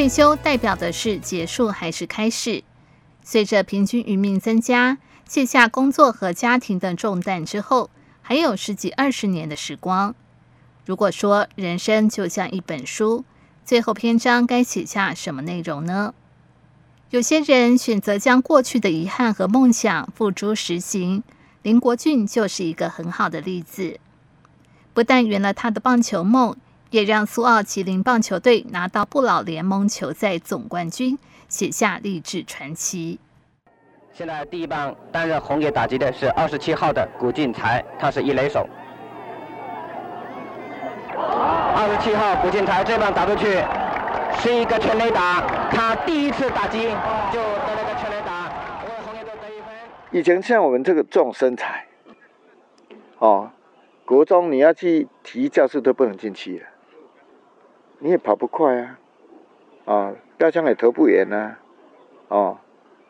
退休代表的是结束还是开始？随着平均余命增加，卸下工作和家庭的重担之后，还有十几二十年的时光。如果说人生就像一本书，最后篇章该写下什么内容呢？有些人选择将过去的遗憾和梦想付诸实行，林国俊就是一个很好的例子。不但圆了他的棒球梦，也让苏澳麒麟棒球队拿到不老联盟球赛总冠军，写下励志传奇。现在第一棒担任红野打击的是二十七号的古俊才，他是一垒手。二十七号古俊才这棒打出去，是一个全垒打，他第一次打击就得了个全垒打，为红野队得一分。以前像我们这个这种身材，哦。国中你要去体育教室都不能进去了，你也跑不快啊，啊，标枪也投不远呐，哦，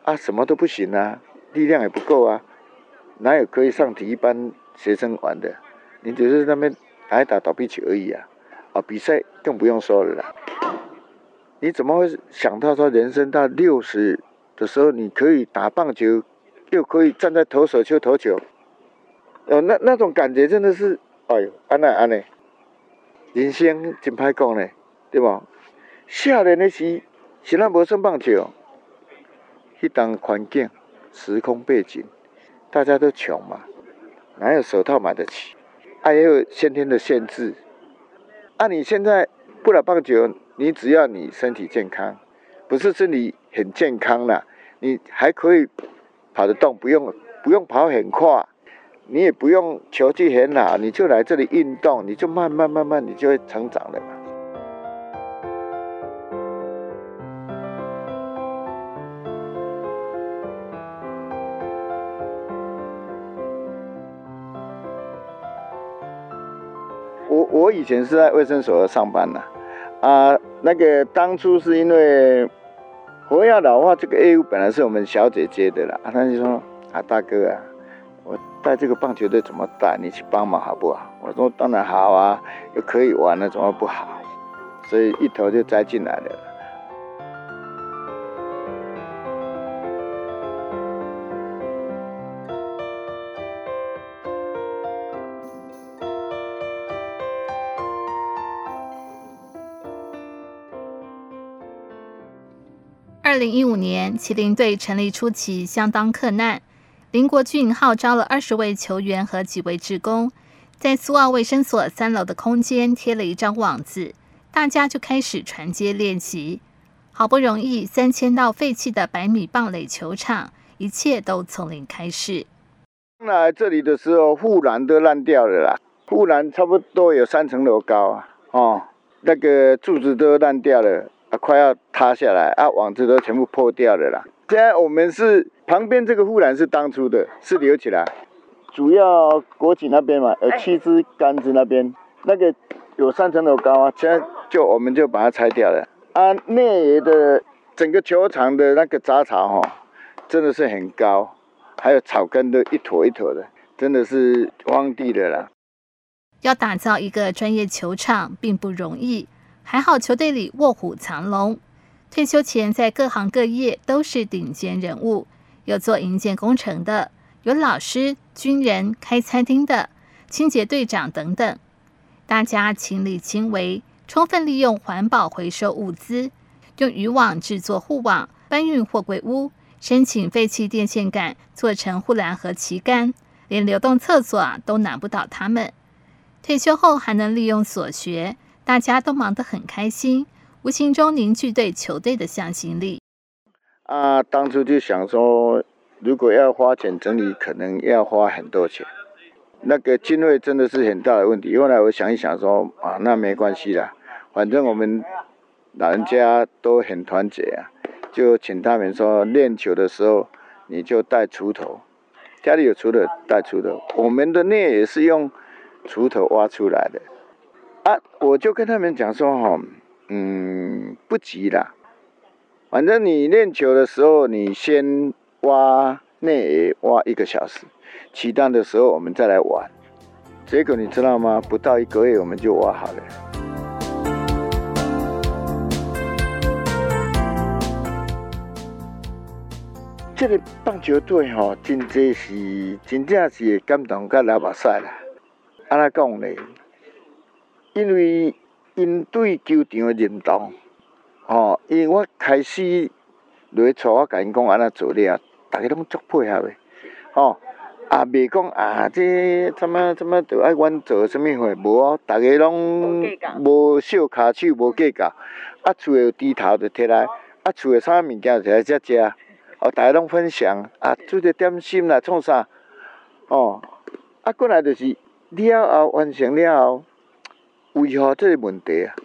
啊，什么都不行啊，力量也不够啊，哪有可以上体育班学生玩的？你只是那边打一打躲避球而已啊，啊，比赛更不用说了啦。你怎么会想到说人生到六十的时候，你可以打棒球，又可以站在投手丘投球？哦，那那种感觉真的是，哎呦，安内安内，人生真歹讲呢，对吧？夏天的时，现在无算棒球，迄当环境、时空背景，大家都穷嘛，哪有手套买得起？还、啊、有先天的限制。啊，你现在不打棒球，你只要你身体健康，不是身体很健康了，你还可以跑得动，不用不用跑很快。你也不用球技很好，你就来这里运动，你就慢慢慢慢，你就会成长了嘛。我以前是在卫生所上班的，啊，那个当初是因为活药老化这个业务本来是我们小姐姐的啦，啊，他就说啊，大哥啊。我带这个棒球队怎么带？你去帮忙好不好？我说当然好啊，又可以玩了，怎么不好？所以一头就栽进来了。零一五年，麒麟队成立初期相当克难。林国俊号召了二十位球员和几位志工，在苏澳卫生所三楼的空间贴了一张网子，大家就开始传接练习。好不容易三千到废弃的百米棒垒球场，一切都从零开始。来这里的时候，护栏都烂掉了啦，护栏差不多有三层楼高啊，哦，那个柱子都烂掉了，啊，快要塌下来啊，网子都全部破掉了啦。现在我们是旁边这个护栏是当初的，是留起来，主要国企那边嘛，有七支杆子那边，那个有三层楼高啊，现在就我们就把它拆掉了。啊，内野的整个球场的那个杂草哈、哦，真的是很高，还有草根都一坨一坨的，真的是荒地的啦。要打造一个专业球场并不容易，还好球队里卧虎藏龙。退休前，在各行各业都是顶尖人物，有做营建工程的，有老师、军人、开餐厅的、清洁队长等等。大家亲力亲为，充分利用环保回收物资，用渔网制作护网，搬运货柜屋，申请废弃电线杆做成护栏和旗杆，连流动厕所都难不倒他们。退休后还能利用所学，大家都忙得很开心。无形中凝聚对球队的向心力。啊，当初就想说，如果要花钱整理，可能要花很多钱。那个经费真的是很大的问题。后来我想一想说，啊，那没关系啦，反正我们老人家都很团结啊，就请他们说，练球的时候你就带锄头，家里有锄头带锄头。我们的内也是用锄头挖出来的。啊，我就跟他们讲说吼，嗯，不急啦，反正你练球的时候，你先挖内挖一个小时，起蛋的时候我们再来挖。结果你知道吗？不到一个月我们就挖好了。这个棒球队吼，真真是真正是感动甲流目屎啦！安那讲呢？因为因对球场的认同，吼，因为我开始落厝，我甲因讲安怎做了，大家拢足配合的，吼，也袂讲啊，这怎么怎么着爱阮做啥物货，无哦，大家拢无小骹手，无计较，啊，厝诶有猪头着摕来，啊，厝诶啥物件就摕来遮食。哦，大家拢分享啊，做个点心啦，创啥？哦，啊，过来就是了后完成了后，为何这个问题啊？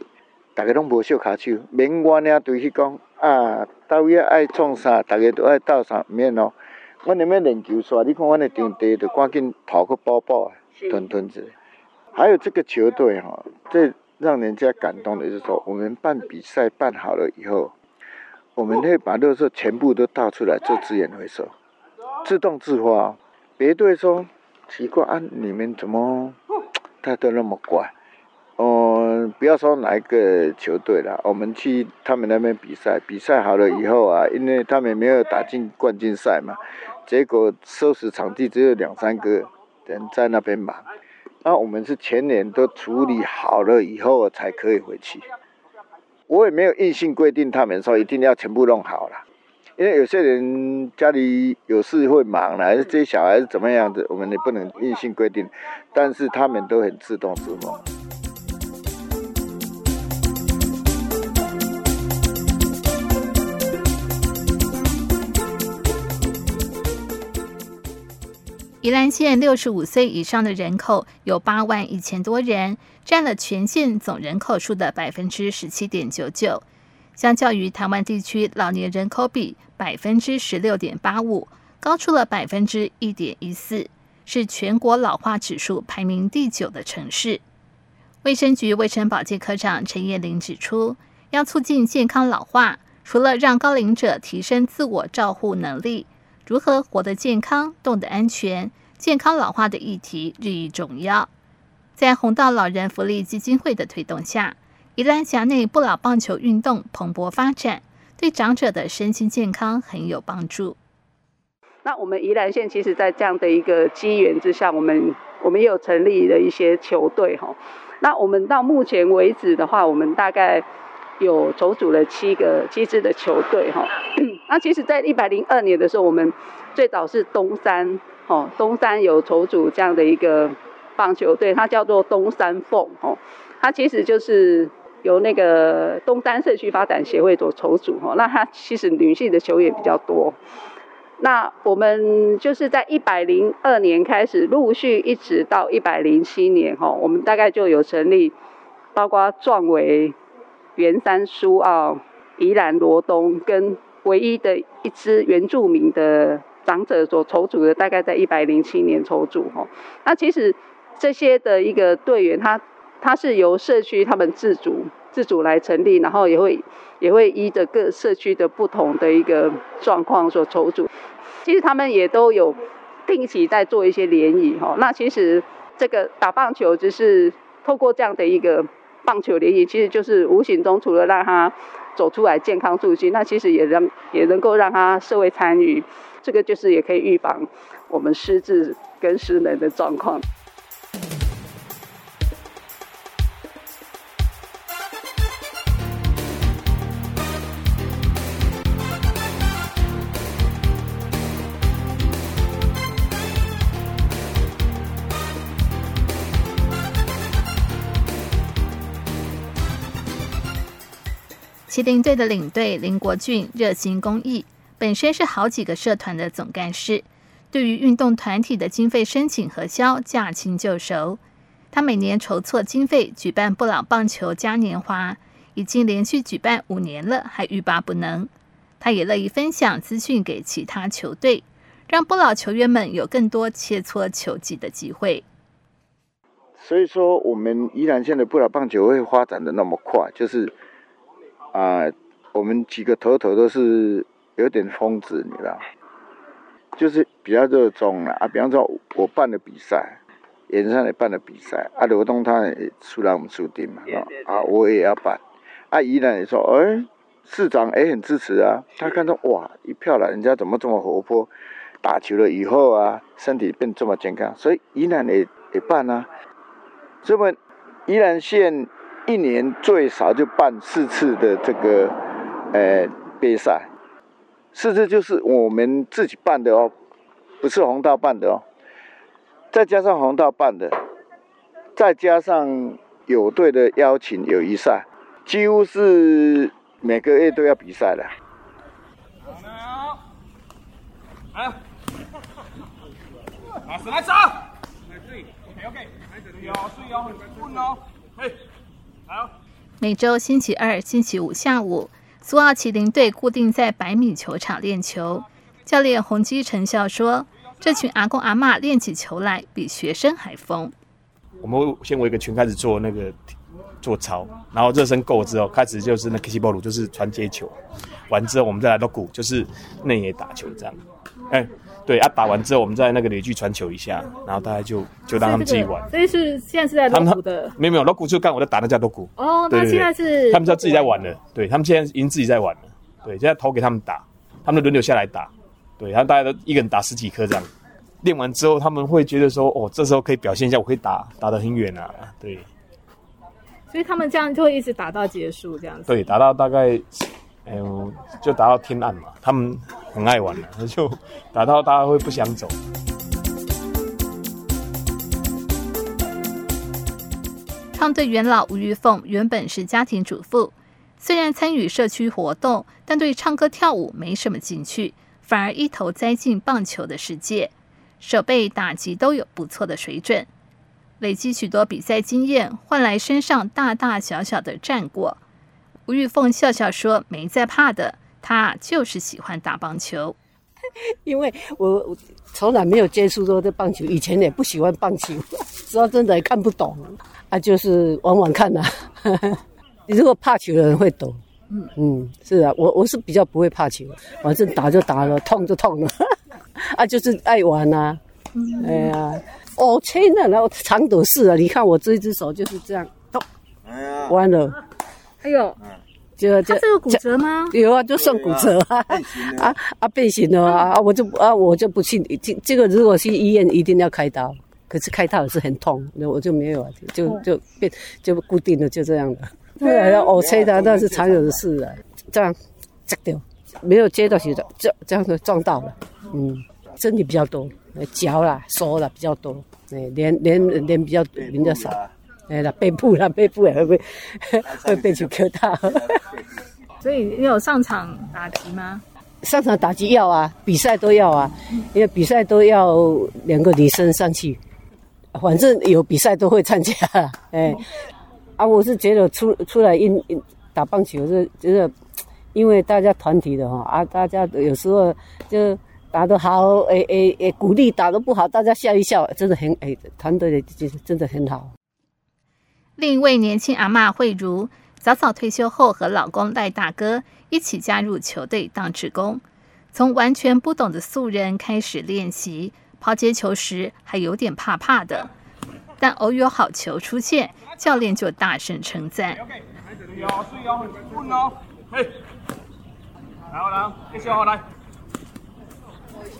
大家拢无小骹手，免我领队去讲啊，到位爱创啥，大家都爱斗啥，免咯。阮那边练球煞，你看阮的场地就赶紧头壳包包，吞吞子。还有这个球队哈，最让人家感动的就是说，我们办比赛办好了以后。我们会把垃圾全部都倒出来做资源回收，自动自发。别队说奇怪啊，你们怎么大家都那么乖？不要说哪一个球队了，我们去他们那边比赛，比赛好了以后啊，因为他们没有打进冠军赛嘛，结果收拾场地只有两三个人在那边忙，那我们是全年都处理好了以后才可以回去。我也没有硬性规定他们说一定要全部弄好了，因为有些人家里有事会忙啦，这些小孩子怎么样的，我们也不能硬性规定，但是他们都很自动自发。宜兰县六十五岁以上的人口有八万一千多人，占了全县总人口数的百分之十七点九九。相较于台湾地区老年人口比百分之十六点八五，高出了百分之一点一四，是全国老化指数排名第九的城市。卫生局卫生保健科长陈叶玲指出，要促进健康老化，除了让高龄者提升自我照护能力。如何活得健康、动得安全？健康老化的议题日益重要。在红道老人福利基金会的推动下，宜兰辖内不老棒球运动蓬勃发展，对长者的身心健康很有帮助。那我们宜兰县其实，在这样的一个机缘之下，我们我们也有成立了一些球队哈。那我们到目前为止的话，我们大概有筹组了七个七支的球队哈。那其实，在一百零二年的时候，我们最早是东山，哦，东山有筹组这样的一个棒球队，它叫做东山凤，哦，它其实就是由那个东山社区发展协会所筹组，哦，那它其实女性的球员比较多。那我们就是在一百零二年开始，陆续一直到一百零七年，哈，我们大概就有成立，包括壮维、圆山苏澳、宜兰罗东跟。唯一的一支原住民的长者所筹组的，大概在一百零七年筹组哈。那其实这些的一个队员，他他是由社区他们自主自主来成立，然后也会也会依着各社区的不同的一个状况所筹组。其实他们也都有定期在做一些联谊哈。那其实这个打棒球，只是透过这样的一个棒球联谊，其实就是无形中除了让他。走出来健康促进，那其实也能也能够让他社会参与，这个就是也可以预防我们失智跟失能的状况。麒麟队的领队林国俊热心公益，本身是好几个社团的总干事，对于运动团体的经费申请核销驾轻就熟。他每年筹措经费举办不老棒球嘉年华，已经连续举办五年了，还欲罢不能。他也乐意分享资讯给其他球队，让不老球员们有更多切磋球技的机会。所以说，我们宜兰县的不老棒球会发展的那么快，就是。啊，我们几个头头都是有点疯子，你知道，就是比较热衷了啊。比方说，我办的比赛，盐山也办的比赛，啊，罗东他也出来我们出定嘛，啊，我也要办。啊，宜兰也说，哎，市长也很支持啊。他看到哇，一票了，人家怎么这么活泼？打球了以后啊，身体变这么健康，所以宜兰也也办啊。这么宜兰县一年最少就办四次的这个呃杯赛，四次就是我们自己办的哦，不是红道办的哦。再加上红道办的，再加上有队的邀请友谊赛，几乎是每个月都要比赛的。好，来，来走对。OK，OK，每周星期二、星期五下午，苏澳麒麟队固定在百米球场练球。教练洪基成笑说。这群阿公阿嬷练起球来比学生还疯。我们先围个圈开始做那个做操，然后热身够之后，开始就是那 K 波鲁，就是传接球。完之后，我们再来到鼓，就是内野打球这样。哎，对啊，打完之后，我们在那个垒距传球一下，然后大家就就让他们自己玩。所以是现在是在锣鼓的？没有没有，锣鼓就刚我在打那叫锣鼓。哦，那现在是他们知道自己在玩了。对，他们现在已经自己在玩了。对，现在投给他们打，他们轮流下来打。对，然后大家都一个人打十几颗这样，练完之后他们会觉得说，哦，这时候可以表现一下，我可以打打得很远啊。对，所以他们这样就会一直打到结束这样子。对，打到大概，哎，就打到天暗嘛。他们很爱玩的，就打到大家会不想走。创队元老吴玉凤原本是家庭主妇，虽然参与社区活动，但对唱歌跳舞没什么兴趣。反而一头栽进棒球的世界，守备打击都有不错的水准，累积许多比赛经验，换来身上大大小小的战果。吴玉凤笑笑说：“没在怕的，他就是喜欢打棒球。因为我从来没有接触过这棒球，以前也不喜欢棒球，说真的也看不懂，啊，就是玩玩看呐、啊。你如果怕球的人会懂。”嗯嗯，是啊，我我是比较不会怕球，反正打就打了，痛就痛了，啊，就是爱玩呐、啊。嗯、哎呀，哦，天哪，然后长斗士啊，你看我这一只手就是这样，痛，弯了。哎呦，就就他这个骨折吗？有啊，就算骨折啊，啊啊变形了啊，啊我就啊我就不去，这这个如果去医院一定要开刀，可是开刀也是很痛，那我就没有啊，就就变就固定了，就这样了。对啊，要哦，吹的那是常有的事啊。这样，砸掉，没有接到鞋的，这这样子撞到了。嗯，身体比较多，脚啦、手啦比较多，哎，脸脸脸比较比较少。哎，那背部啦，背部也会被 会被球磕到。所以你有上场打击吗？上场打击要啊，比赛都要啊，因为比赛都要两个女生上去，反正有比赛都会参加。哎。啊，我是觉得出出来运打棒球是就是，因为大家团体的哈啊，大家有时候就打得好，诶诶诶，鼓励打得不好，大家笑一笑，真的很诶，团队的就是真的很好。另一位年轻阿嬷慧如，早早退休后和老公赖大哥一起加入球队当职工，从完全不懂的素人开始练习，抛接球时还有点怕怕的，但偶有好球出现。教练就大声称赞。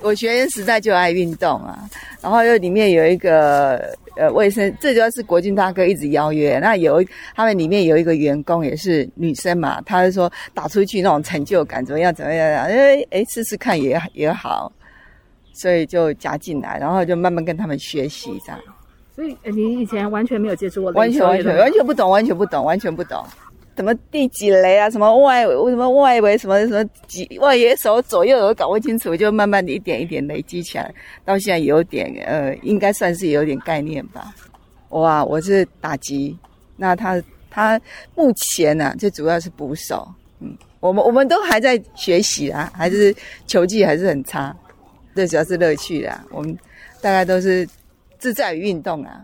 我学生时代就爱运动啊，然后又里面有一个呃卫生，这就要是国军大哥一直邀约。那有他们里面有一个员工也是女生嘛，她就说打出去那种成就感怎么样怎么样？哎哎，试试看也也好，所以就加进来，然后就慢慢跟他们学习这样。所以你以前完全没有接触过，完全完全完全不懂，完全不懂，完全不懂，什么第几垒啊，什么外为什么外围什么什么几外野手左右我搞不清楚，就慢慢的一点一点累积起来，到现在有点呃，应该算是有点概念吧。哇，我是打击，那他他目前呢、啊，就主要是捕手，嗯，我们我们都还在学习啊，还是球技还是很差，最主要是乐趣啦，我们大概都是。自在于运动啊！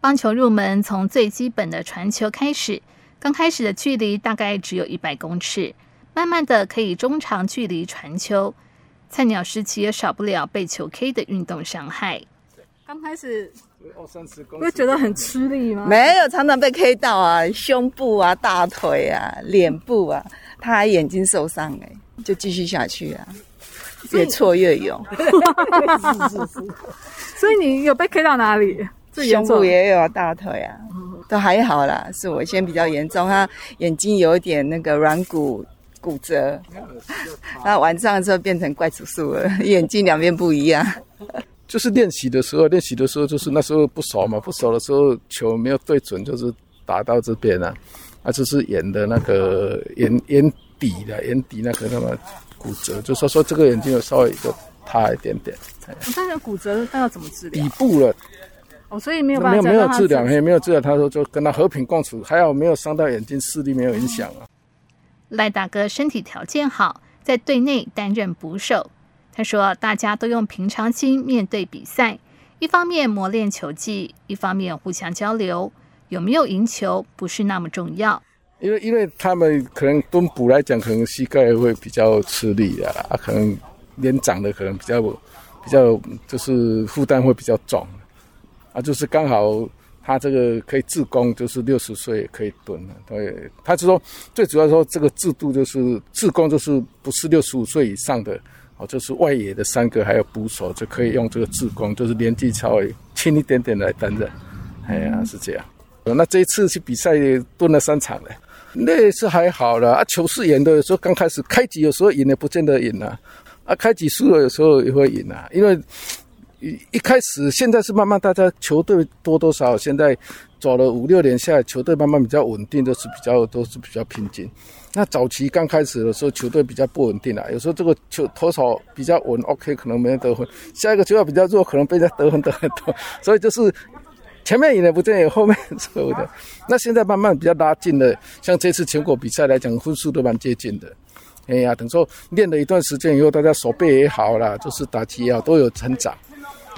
棒球入门从最基本的传球开始，刚开始的距离大概只有一百公尺，慢慢的可以中长距离传球。菜鸟时期也少不了被球 K 的运动伤害。刚开始二三十公，会觉得很吃力吗？没有，常常被 K 到啊，胸部啊、大腿啊、脸部啊，他还眼睛受伤哎，就继续下去啊，越挫越勇。是是是。所以你有被 K 到哪里？胸部也有，大腿啊，都还好啦。是我先比较严重，他眼睛有一点那个软骨骨折，那晚上的时候变成怪叔叔了，眼睛两边不一样。就是练习的时候，练习的时候就是那时候不熟嘛，不熟的时候球没有对准，就是打到这边了，啊，就是眼的那个眼眼底的眼底那个那么骨折，就说说这个眼睛有稍微就塌一点点。但是骨折那要怎么治疗？底部了，哦，所以没有办法没有没有治疗，也没有治疗，他说就跟他和平共处，还好没有伤到眼睛，视力没有影响啊。赖大哥身体条件好，在队内担任捕手。他说：“大家都用平常心面对比赛，一方面磨练球技，一方面互相交流。有没有赢球不是那么重要，因为因为他们可能蹲捕来讲，可能膝盖会比较吃力啊，啊，可能年长的可能比较比较就是负担会比较重啊，就是刚好他这个可以自攻，就是六十岁可以蹲了。对，他就说最主要说这个制度就是自攻，就是不是六十五岁以上的哦。”就是外野的三个，还有捕手就可以用这个自攻，就是年纪稍微轻一点点来担任。哎呀，是这样。那这一次去比赛蹲了三场了，那是还好了啊。球是赢的，有时候刚开始开局有时候赢也不见得赢啊。啊，开局输了有时候也会赢啊。因为一一开始现在是慢慢大家球队多多少少现在走了五六年下来，球队慢慢比较稳定，都是比较都是比较平静。那早期刚开始的时候，球队比较不稳定啊。有时候这个球投手比较稳，OK，可能没人得分；下一个球要比较弱，可能被人家得分得很多。所以就是前面赢的不见得有后面输的。那现在慢慢比较拉近了，像这次全国比赛来讲，分数都蛮接近的。哎呀，等说练了一段时间以后，大家手背也好了，就是打击也好，都有成长。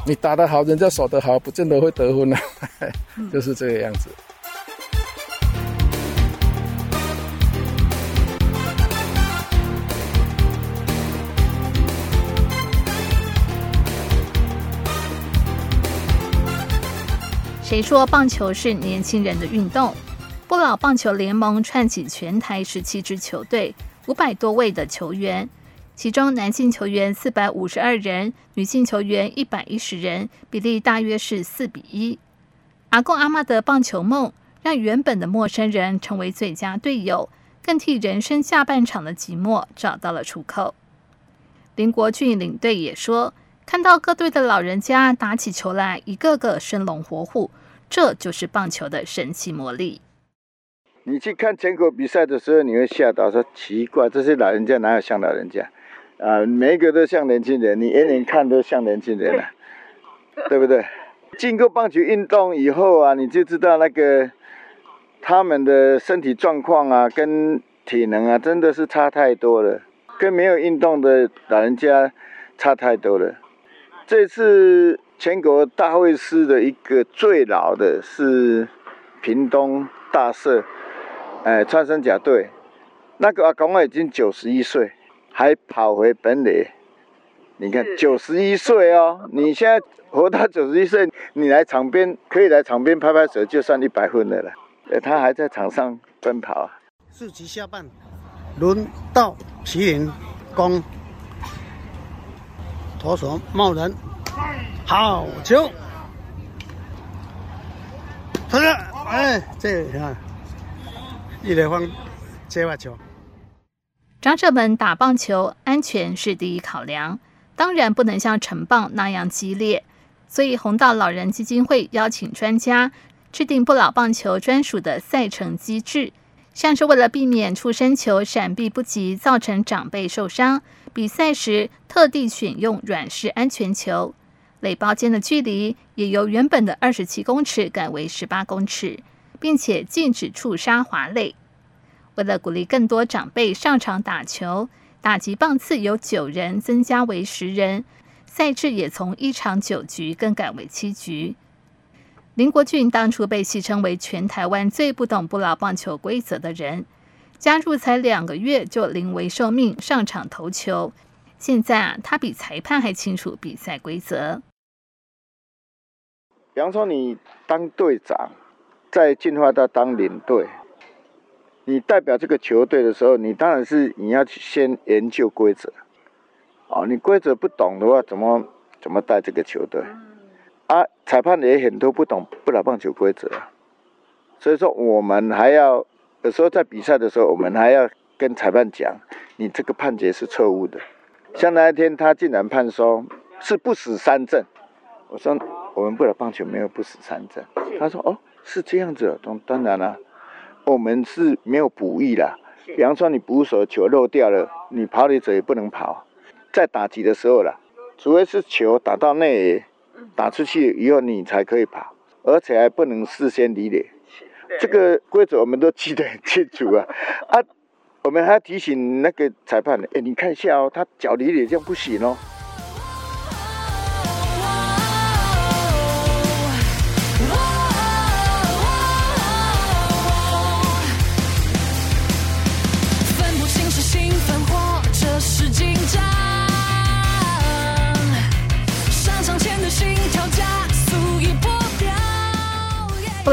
你打得好，人家守得好，不见得会得分啊，就是这个样子。谁说棒球是年轻人的运动？不老棒球联盟串起全台十七支球队，五百多位的球员，其中男性球员四百五十二人，女性球员一百一十人，比例大约是四比一。阿公阿妈的棒球梦，让原本的陌生人成为最佳队友，更替人生下半场的寂寞找到了出口。林国俊领队也说。看到各队的老人家打起球来，一个个生龙活虎，这就是棒球的神奇魔力。你去看全国比赛的时候，你会吓到说奇怪，这些老人家哪有像老人家啊？每一个都像年轻人，你远远看都像年轻人了，对不对？经过棒球运动以后啊，你就知道那个他们的身体状况啊，跟体能啊，真的是差太多了，跟没有运动的老人家差太多了。这次全国大会师的一个最老的是屏东大社，哎，穿山甲队，那个阿公啊已经九十一岁，还跑回本垒。你看九十一岁哦，你现在活到九十一岁，你来场边可以来场边拍拍手，就算一百分的了。他还在场上奔跑啊。四局下半，轮到麒麟攻。投手冒人，好球！他说：“哎，这你看，一垒方接发球。”长者们打棒球，安全是第一考量，当然不能像成棒那样激烈。所以弘道老人基金会邀请专家制定不老棒球专属的赛程机制，像是为了避免触身球闪避不及，造成长辈受伤。比赛时特地选用软式安全球，垒包间的距离也由原本的二十七公尺改为十八公尺，并且禁止触杀滑垒。为了鼓励更多长辈上场打球，打击棒次由九人增加为十人，赛制也从一场九局更改为七局。林国俊当初被戏称为全台湾最不懂不老棒球规则的人。加入才两个月就临危受命上场投球，现在啊，他比裁判还清楚比赛规则。比方说你当队长，再进化到当领队，你代表这个球队的时候，你当然是你要先研究规则。哦，你规则不懂的话，怎么怎么带这个球队？啊，裁判也很多不懂不打棒球规则，所以说我们还要有时候在比赛的时候，我们还要跟裁判讲，你这个判决是错误的。像那一天他竟然判说是不死三振，我说我们不打棒球没有不死三振，他说哦是这样子，当当然了，我们是没有补益啦。比方说你捕手球漏掉了，你跑垒者也不能跑，在打击的时候啦，除非是球打到内野。打出去以后，你才可以跑，而且还不能事先离垒。这个规则我们都记得很清楚啊！啊，我们还要提醒那个裁判，哎，你看一下哦，他脚离垒这样不行哦。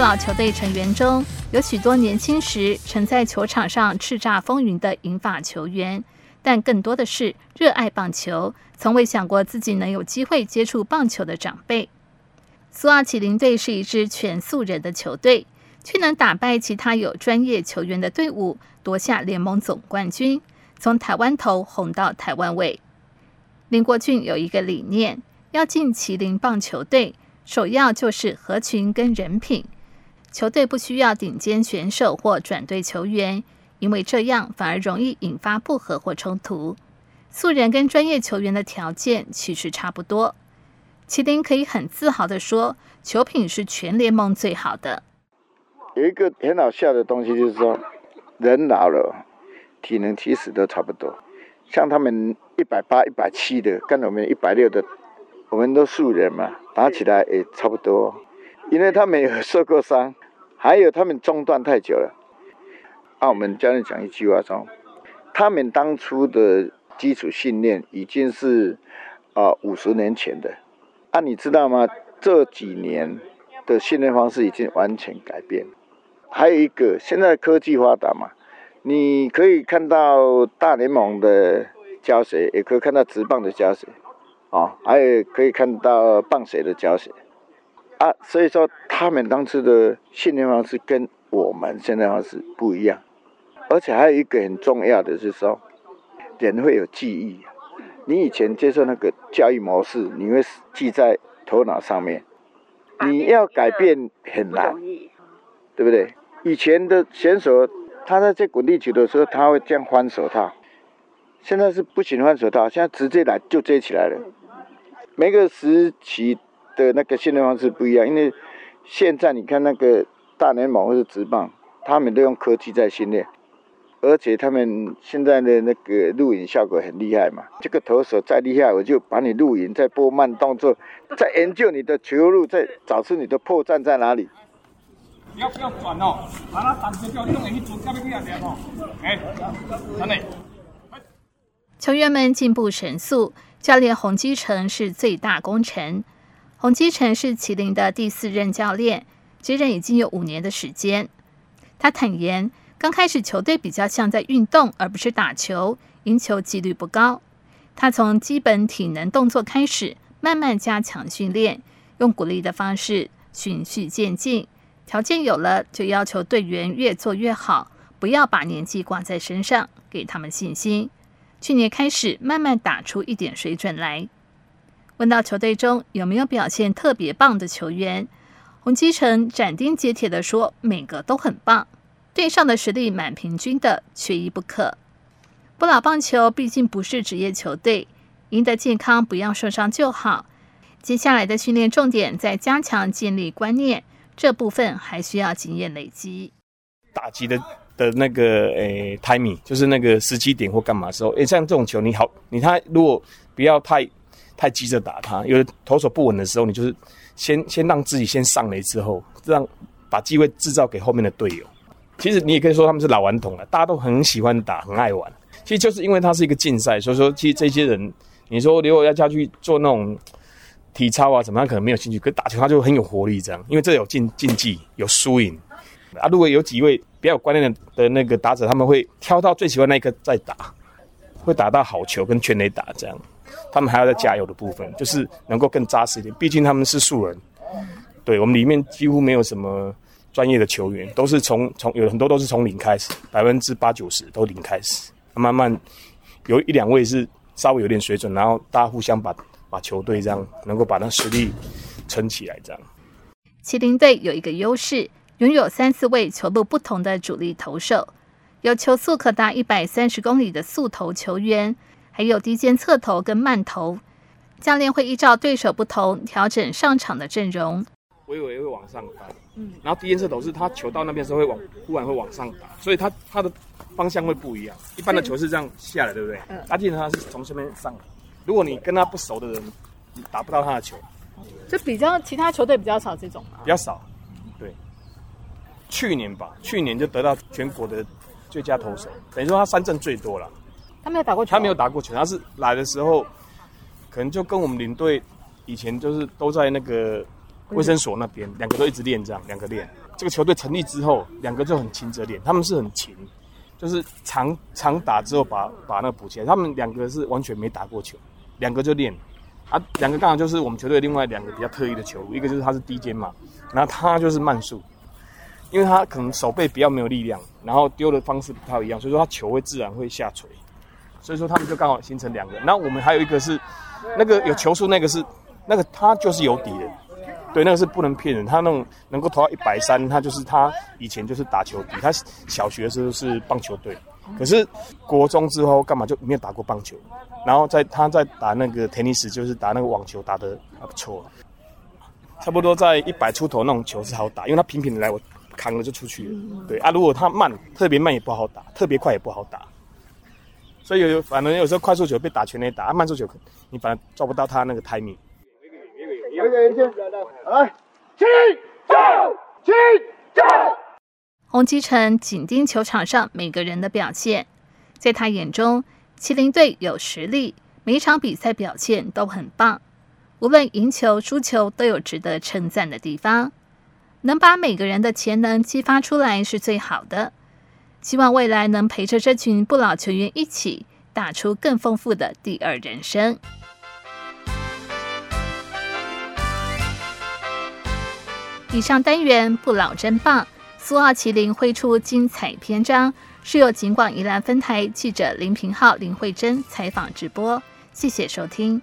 老球队成员中有许多年轻时曾在球场上叱咤风云的银发球员，但更多的是热爱棒球，从未想过自己能有机会接触棒球的长辈。苏澳麒麟队是一支全素人的球队，却能打败其他有专业球员的队伍，夺下联盟总冠军，从台湾头红到台湾尾。林国俊有一个理念，要进麒麟棒球队，首要就是合群跟人品。球队不需要顶尖选手或转队球员，因为这样反而容易引发不和或冲突。素人跟专业球员的条件其实差不多。麒麟可以很自豪地说，球品是全联盟最好的。有一个很好笑的东西，就是说，人老了，体能其实都差不多。像他们一百八、一百七的，跟我们一百六的，我们都素人嘛，打起来也差不多。因为他们有受过伤，还有他们中断太久了。啊，我们教练讲一句话说，他们当初的基础训练已经是啊五十年前的。啊，你知道吗？这几年的训练方式已经完全改变。还有一个，现在科技发达嘛，你可以看到大联盟的教学，也可以看到直棒的教学，啊，还有可以看到棒协的教学。啊，所以说他们当时的训练方式跟我们现在方式不一样，而且还有一个很重要的就是说，人会有记忆。你以前接受那个教育模式，你会记在头脑上面，你要改变很难，对不对？以前的选手他在接滚地球的时候，他会这样换手套，现在是不行换手套，现在直接来就接起来了。每个时期。的那个训练方式不一样，因为现在你看那个大联盟或者职棒，他们都用科技在训练，而且他们现在的那个录影效果很厉害嘛。这个投手再厉害，我就把你录影，再播慢动作，再研究你的球路，再找出你的破绽在哪里。不要不要转哦，把它挡住掉，用力左边边边哦。哎，三垒。球员们进步神速，教练洪基成是最大功臣。洪基成是麒麟的第四任教练，接任已经有五年的时间。他坦言，刚开始球队比较像在运动，而不是打球，赢球几率不高。他从基本体能动作开始，慢慢加强训练，用鼓励的方式循序渐进。条件有了，就要求队员越做越好，不要把年纪挂在身上，给他们信心。去年开始，慢慢打出一点水准来。问到球队中有没有表现特别棒的球员，洪基成斩钉截铁地说：“每个都很棒，队上的实力蛮平均的，缺一不可。”不老棒球毕竟不是职业球队，赢得健康，不要受伤就好。接下来的训练重点在加强建立观念，这部分还需要经验累积。打击的的那个诶，timing 就是那个时机点或干嘛的时候，诶，像这种球你好，你他如果不要太。太急着打他，因为投手不稳的时候，你就是先先让自己先上垒之后，让把机会制造给后面的队友。其实你也可以说他们是老顽童了，大家都很喜欢打，很爱玩。其实就是因为它是一个竞赛，所以说其实这些人，你说如果要下去做那种体操啊什么，他可能没有兴趣，可打球他就很有活力，这样，因为这有竞竞技，有输赢啊。如果有几位比较有观念的的那个打者，他们会挑到最喜欢那一颗再打，会打到好球跟全垒打这样。他们还要再加油的部分，就是能够更扎实一点。毕竟他们是素人，对我们里面几乎没有什么专业的球员，都是从从有很多都是从零开始，百分之八九十都零开始，慢慢有一两位是稍微有点水准，然后大家互相把把球队这样能够把那实力撑起来这样。麒麟队有一个优势，拥有三四位球路不同的主力投手，有球速可达一百三十公里的速投球员。还有低肩侧投跟慢投，教练会依照对手不同调整上场的阵容。微微会往上翻，嗯，然后低肩侧投是他球到那边时候会往，忽然会往上打，所以他他的方向会不一样。一般的球是这样下来，对不对？嗯，他记得他是从这边上来。如果你跟他不熟的人，你打不到他的球。就比较其他球队比较少这种吗？比较少，对。去年吧，去年就得到全国的最佳投手，等于说他三振最多了。他没有打过球，他没有打过球。他是来的时候，可能就跟我们领队以前就是都在那个卫生所那边，两个都一直练这样，两个练。这个球队成立之后，两个就很勤着练。他们是很勤，就是常常打之后把把那个补起来。他们两个是完全没打过球，两个就练。啊，两个刚好就是我们球队另外两个比较特异的球路，一个就是他是低肩嘛，然后他就是慢速，因为他可能手背比较没有力量，然后丢的方式不太一样，所以说他球会自然会下垂。所以说他们就刚好形成两个，那我们还有一个是，那个有球速，那个是，那个他就是有底的，对，那个是不能骗人，他那种能够投到一百三，他就是他以前就是打球底，他小学的时候是棒球队，可是国中之后干嘛就没有打过棒球，然后在他在打那个 tennis，就是打那个网球打得还不错，差不多在一百出头那种球是好打，因为他平平的来，我扛了就出去，对啊，如果他慢，特别慢也不好打，特别快也不好打。所以有反正有时候快速球被打全垒打，慢速球你反而抓不到他那个 timing。来，起走，起走。洪基成紧盯球场上每个人的表现，在他眼中，麒麟队有实力，每一场比赛表现都很棒，无论赢球输球都有值得称赞的地方。能把每个人的潜能激发出来是最好的。希望未来能陪着这群不老球员一起打出更丰富的第二人生。以上单元不老真棒，苏澳麒麟挥出精彩篇章，是由警广宜兰分台记者林平浩、林慧珍采访直播。谢谢收听。